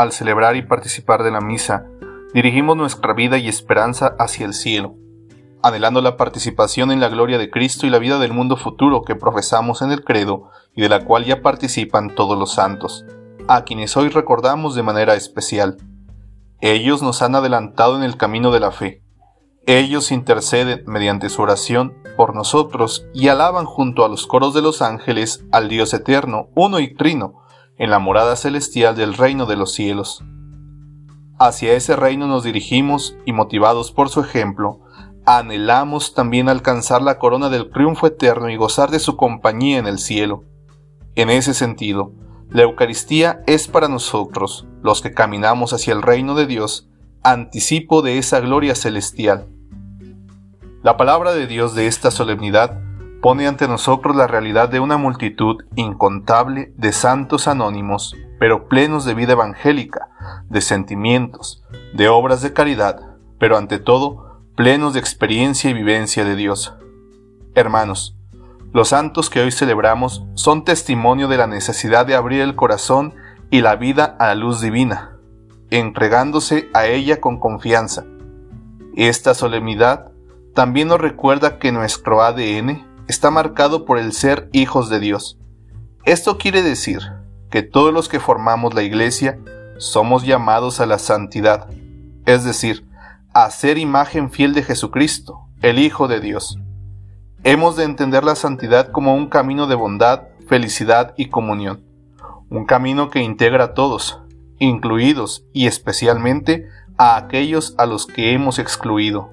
al celebrar y participar de la misa, dirigimos nuestra vida y esperanza hacia el cielo, anhelando la participación en la gloria de Cristo y la vida del mundo futuro que profesamos en el credo y de la cual ya participan todos los santos, a quienes hoy recordamos de manera especial. Ellos nos han adelantado en el camino de la fe. Ellos interceden mediante su oración por nosotros y alaban junto a los coros de los ángeles al Dios eterno, uno y trino, en la morada celestial del reino de los cielos. Hacia ese reino nos dirigimos y motivados por su ejemplo, anhelamos también alcanzar la corona del triunfo eterno y gozar de su compañía en el cielo. En ese sentido, la Eucaristía es para nosotros, los que caminamos hacia el reino de Dios, anticipo de esa gloria celestial. La palabra de Dios de esta solemnidad pone ante nosotros la realidad de una multitud incontable de santos anónimos, pero plenos de vida evangélica, de sentimientos, de obras de caridad, pero ante todo plenos de experiencia y vivencia de Dios. Hermanos, los santos que hoy celebramos son testimonio de la necesidad de abrir el corazón y la vida a la luz divina, entregándose a ella con confianza. Esta solemnidad también nos recuerda que nuestro ADN está marcado por el ser hijos de Dios. Esto quiere decir que todos los que formamos la Iglesia somos llamados a la santidad, es decir, a ser imagen fiel de Jesucristo, el Hijo de Dios. Hemos de entender la santidad como un camino de bondad, felicidad y comunión, un camino que integra a todos, incluidos y especialmente a aquellos a los que hemos excluido.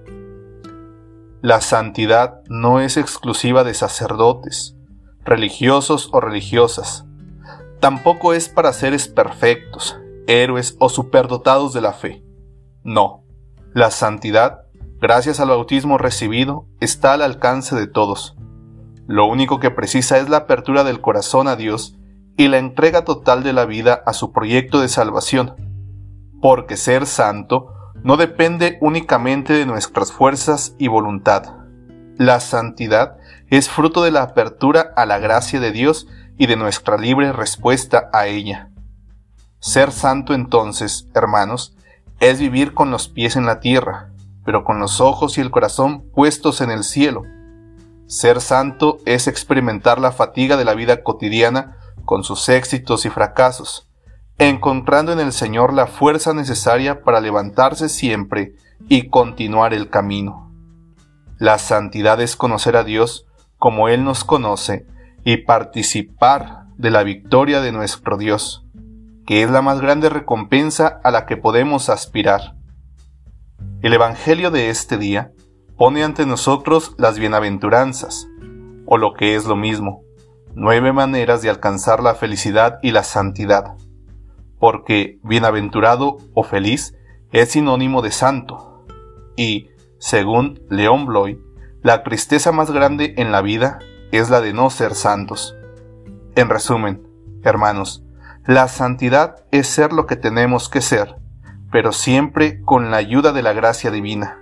La santidad no es exclusiva de sacerdotes, religiosos o religiosas. Tampoco es para seres perfectos, héroes o superdotados de la fe. No, la santidad, gracias al bautismo recibido, está al alcance de todos. Lo único que precisa es la apertura del corazón a Dios y la entrega total de la vida a su proyecto de salvación, porque ser santo no depende únicamente de nuestras fuerzas y voluntad. La santidad es fruto de la apertura a la gracia de Dios y de nuestra libre respuesta a ella. Ser santo entonces, hermanos, es vivir con los pies en la tierra, pero con los ojos y el corazón puestos en el cielo. Ser santo es experimentar la fatiga de la vida cotidiana con sus éxitos y fracasos, encontrando en el Señor la fuerza necesaria para levantarse siempre y continuar el camino. La santidad es conocer a Dios como Él nos conoce y participar de la victoria de nuestro Dios, que es la más grande recompensa a la que podemos aspirar. El Evangelio de este día pone ante nosotros las bienaventuranzas, o lo que es lo mismo, nueve maneras de alcanzar la felicidad y la santidad porque bienaventurado o feliz es sinónimo de santo. Y, según León Bloy, la tristeza más grande en la vida es la de no ser santos. En resumen, hermanos, la santidad es ser lo que tenemos que ser, pero siempre con la ayuda de la gracia divina.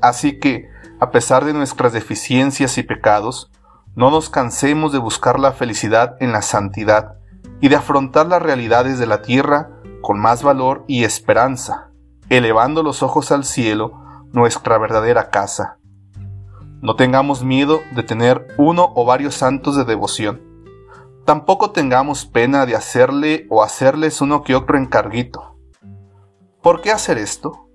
Así que, a pesar de nuestras deficiencias y pecados, no nos cansemos de buscar la felicidad en la santidad, y de afrontar las realidades de la tierra con más valor y esperanza, elevando los ojos al cielo, nuestra verdadera casa. No tengamos miedo de tener uno o varios santos de devoción. Tampoco tengamos pena de hacerle o hacerles uno que otro encarguito. ¿Por qué hacer esto?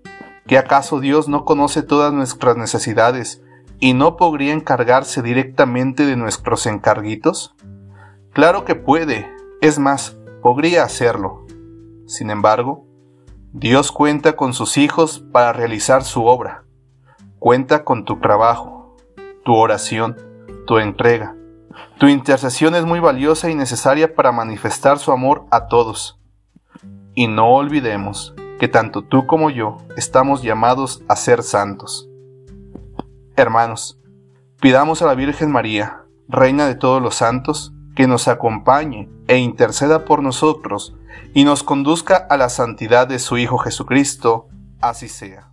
¿Que acaso Dios no conoce todas nuestras necesidades y no podría encargarse directamente de nuestros encarguitos? Claro que puede, es más, podría hacerlo. Sin embargo, Dios cuenta con sus hijos para realizar su obra. Cuenta con tu trabajo, tu oración, tu entrega. Tu intercesión es muy valiosa y necesaria para manifestar su amor a todos. Y no olvidemos que tanto tú como yo estamos llamados a ser santos. Hermanos, pidamos a la Virgen María, Reina de todos los santos, que nos acompañe e interceda por nosotros y nos conduzca a la santidad de su Hijo Jesucristo, así sea.